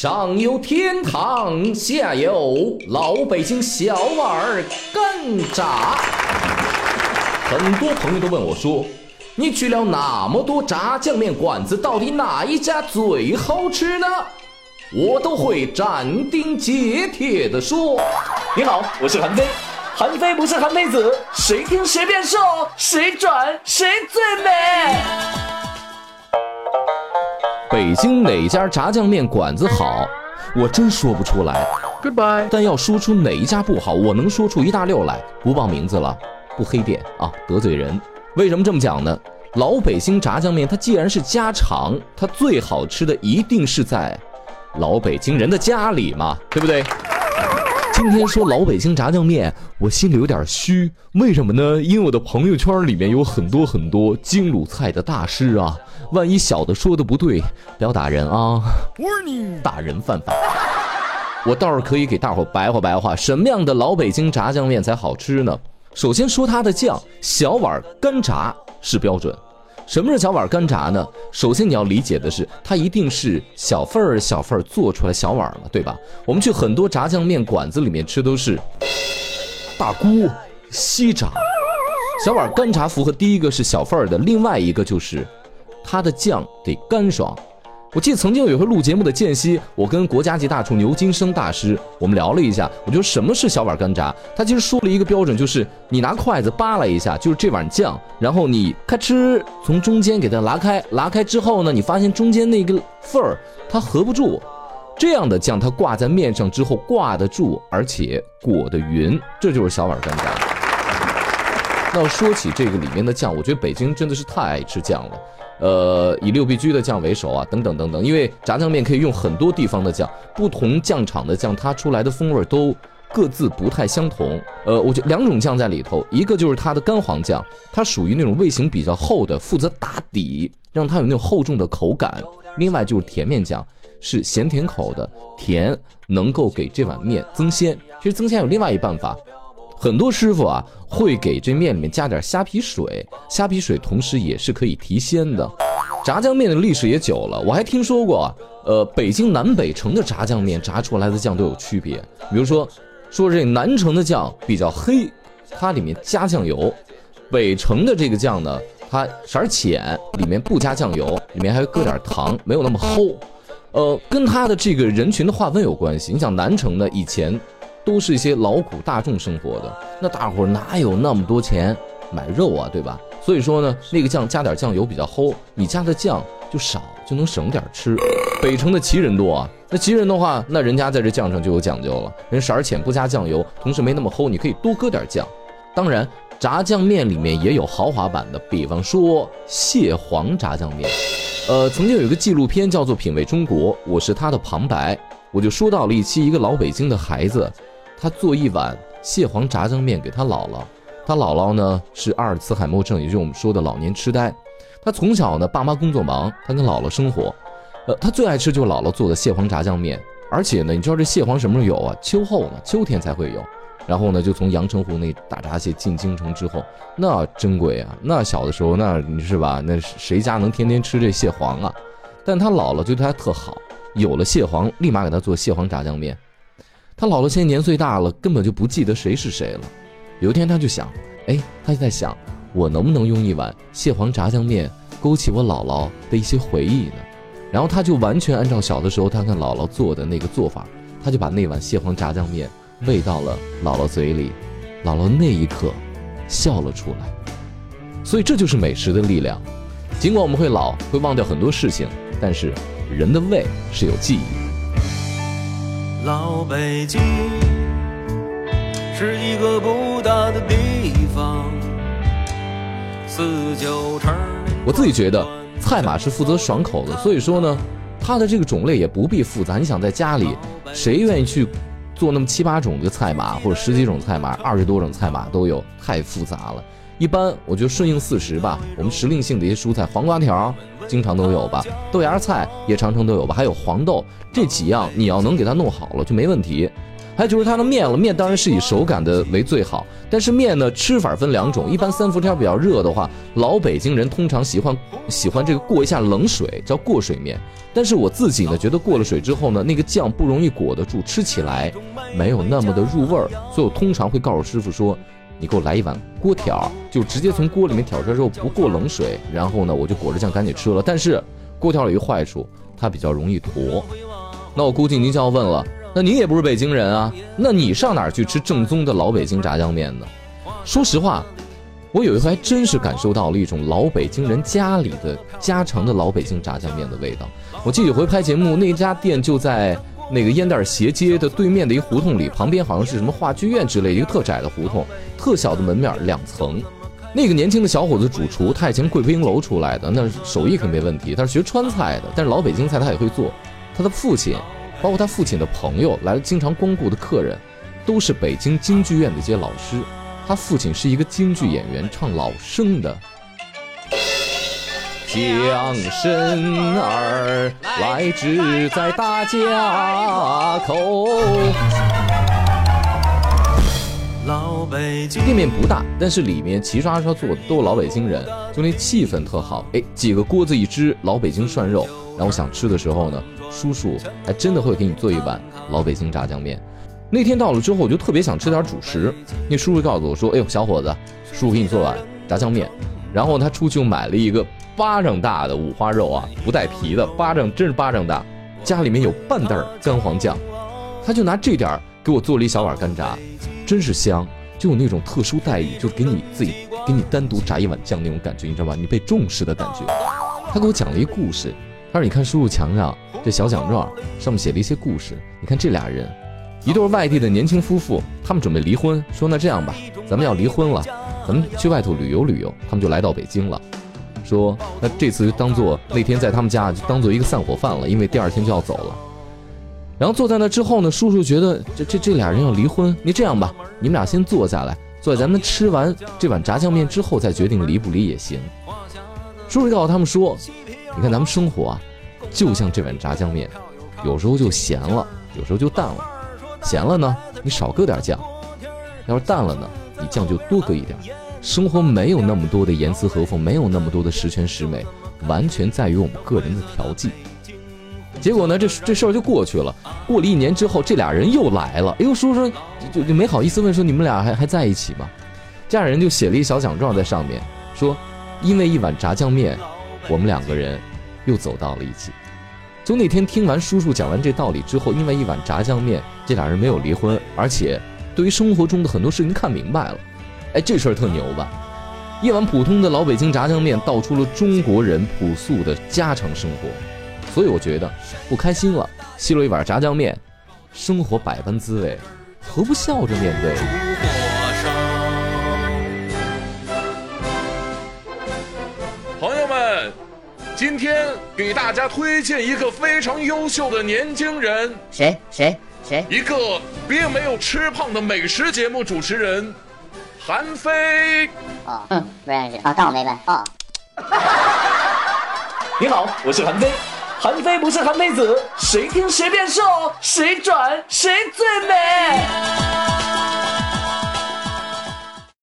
上有天堂，下有老北京小碗儿干炸。很多朋友都问我说：“你去了那么多炸酱面馆子，到底哪一家最好吃呢？”我都会斩钉截铁地说：“你好，我是韩非。韩非不是韩非子，谁听谁变瘦，谁转谁最美。”北京哪家炸酱面馆子好，我真说不出来。Goodbye。但要说出哪一家不好，我能说出一大溜来。不报名字了，不黑店啊，得罪人。为什么这么讲呢？老北京炸酱面，它既然是家常，它最好吃的一定是在老北京人的家里嘛，对不对？今天说老北京炸酱面，我心里有点虚。为什么呢？因为我的朋友圈里面有很多很多京鲁菜的大师啊。万一小的说的不对，不要打人啊！打人犯法。我倒是可以给大伙白话白话，什么样的老北京炸酱面才好吃呢？首先说它的酱，小碗干炸是标准。什么是小碗干炸呢？首先你要理解的是，它一定是小份儿小份儿做出来小碗了，对吧？我们去很多炸酱面馆子里面吃都是大锅西炸，小碗干炸符合第一个是小份儿的，另外一个就是。它的酱得干爽。我记得曾经有一回录节目的间隙，我跟国家级大厨牛金生大师我们聊了一下，我觉得什么是小碗干炸？他其实说了一个标准，就是你拿筷子扒拉一下，就是这碗酱，然后你咔哧从中间给它拉开，拉开之后呢，你发现中间那个缝儿它合不住，这样的酱它挂在面上之后挂得住，而且裹得匀，这就是小碗干炸。那说起这个里面的酱，我觉得北京真的是太爱吃酱了。呃，以六必居的酱为首啊，等等等等，因为炸酱面可以用很多地方的酱，不同酱厂的酱，它出来的风味都各自不太相同。呃，我觉得两种酱在里头，一个就是它的干黄酱，它属于那种味型比较厚的，负责打底，让它有那种厚重的口感；另外就是甜面酱，是咸甜口的，甜能够给这碗面增鲜。其实增鲜有另外一办法。很多师傅啊会给这面里面加点虾皮水，虾皮水同时也是可以提鲜的。炸酱面的历史也久了，我还听说过，呃，北京南北城的炸酱面炸出来的酱都有区别。比如说，说这南城的酱比较黑，它里面加酱油；北城的这个酱呢，它色儿浅，里面不加酱油，里面还搁点糖，没有那么齁。呃，跟它的这个人群的划分有关系。你想南城呢，以前。都是一些劳苦大众生活的，那大伙哪有那么多钱买肉啊，对吧？所以说呢，那个酱加点酱油比较齁，你加的酱就少，就能省点吃。北城的旗人多啊，那旗人的话，那人家在这酱上就有讲究了，人色儿浅不加酱油，同时没那么齁，你可以多搁点酱。当然，炸酱面里面也有豪华版的，比方说蟹黄炸酱面。呃，曾经有一个纪录片叫做《品味中国》，我是他的旁白，我就说到了一期一个老北京的孩子。他做一碗蟹黄炸酱面给他姥姥，他姥姥呢是阿尔茨海默症，也就是我们说的老年痴呆。他从小呢，爸妈工作忙，他跟姥姥生活，呃，他最爱吃就姥姥做的蟹黄炸酱面。而且呢，你知道这蟹黄什么时候有啊？秋后呢，秋天才会有。然后呢，就从阳澄湖那大闸蟹进京城之后，那珍贵啊！那小的时候，那你是吧？那谁家能天天吃这蟹黄啊？但他姥姥对他特好，有了蟹黄，立马给他做蟹黄炸酱面。他姥姥现在年岁大了，根本就不记得谁是谁了。有一天，他就想，哎，他就在想，我能不能用一碗蟹黄炸酱面勾起我姥姥的一些回忆呢？然后他就完全按照小的时候他看姥姥做的那个做法，他就把那碗蟹黄炸酱面喂到了姥姥嘴里。姥姥那一刻笑了出来。所以这就是美食的力量。尽管我们会老，会忘掉很多事情，但是人的胃是有记忆。老北京是一个不大的地方，四九城。我自己觉得菜码是负责爽口的，所以说呢，它的这个种类也不必复杂。你想在家里，谁愿意去做那么七八种的菜码，或者十几种菜码、二十多种菜码都有，太复杂了。一般我觉得顺应四时吧，我们时令性的一些蔬菜，黄瓜条。经常都有吧，豆芽菜也常常都有吧，还有黄豆这几样，你要能给它弄好了就没问题。还有就是它的面了，面当然是以手擀的为最好，但是面呢吃法分两种，一般三伏天比较热的话，老北京人通常喜欢喜欢这个过一下冷水，叫过水面。但是我自己呢觉得过了水之后呢，那个酱不容易裹得住，吃起来没有那么的入味儿，所以我通常会告诉师傅说，你给我来一碗锅条，就直接从锅里面挑出来之后不过冷水，然后呢我就裹着酱赶紧吃了。但是锅条有一个坏处，它比较容易坨。那我估计您就要问了，那你也不是北京人啊，那你上哪去吃正宗的老北京炸酱面呢？说实话，我有一回还真是感受到了一种老北京人家里的家常的老北京炸酱面的味道。我记得有回拍节目，那家店就在那个烟袋斜街的对面的一个胡同里，旁边好像是什么话剧院之类一个特窄的胡同，特小的门面，两层。那个年轻的小伙子主厨，他以前贵宾楼出来的，那手艺可没问题。他是学川菜的，但是老北京菜他也会做。他的父亲，包括他父亲的朋友，来了经常光顾的客人，都是北京京剧院的一些老师。他父亲是一个京剧演员，唱老生的。将身儿来置在大家口。老北京店面不大，但是里面齐刷刷坐的都是老北京人，就那气氛特好。哎，几个锅子一支老北京涮肉，然后想吃的时候呢，叔叔还真的会给你做一碗老北京炸酱面。那天到了之后，我就特别想吃点主食。那叔叔告诉我说：“哎呦，小伙子，叔叔给你做碗炸酱面。”然后他出去买了一个巴掌大的五花肉啊，不带皮的，巴掌真是巴掌大，家里面有半袋干黄酱，他就拿这点儿给我做了一小碗干炸，真是香，就有那种特殊待遇，就给你自己给你单独炸一碗酱那种感觉，你知道吧？你被重视的感觉。他给我讲了一个故事，他说：“你看叔叔墙上这小奖状上面写了一些故事，你看这俩人。”一对外地的年轻夫妇，他们准备离婚，说那这样吧，咱们要离婚了，咱们去外头旅游旅游。他们就来到北京了，说那这次就当做那天在他们家就当做一个散伙饭了，因为第二天就要走了。然后坐在那之后呢，叔叔觉得这这这俩人要离婚，你这样吧，你们俩先坐下来，坐在咱们吃完这碗炸酱面之后再决定离不离也行。叔叔告诉他们说，你看咱们生活啊，就像这碗炸酱面，有时候就咸了，有时候就淡了。咸了呢，你少搁点酱；要是淡了呢，你酱就多搁一点。生活没有那么多的严丝合缝，没有那么多的十全十美，完全在于我们个人的调剂。结果呢，这这事儿就过去了。过了一年之后，这俩人又来了。哎呦，叔叔就就没好意思问说你们俩还还在一起吗？这俩人就写了一小奖状在上面，说因为一碗炸酱面，我们两个人又走到了一起。就那天听完叔叔讲完这道理之后，因为一碗炸酱面，这俩人没有离婚，而且对于生活中的很多事情看明白了。哎，这事儿特牛吧？一碗普通的老北京炸酱面，道出了中国人朴素的家常生活。所以我觉得不开心了，吸了一碗炸酱面，生活百般滋味，何不笑着面对？朋友们。今天给大家推荐一个非常优秀的年轻人，谁谁谁？一个并没有吃胖的美食节目主持人，韩非。哦，嗯，不认识啊，当我没问哦。你好，我是韩非，韩非不是韩非子，谁听谁变瘦，谁转谁最美。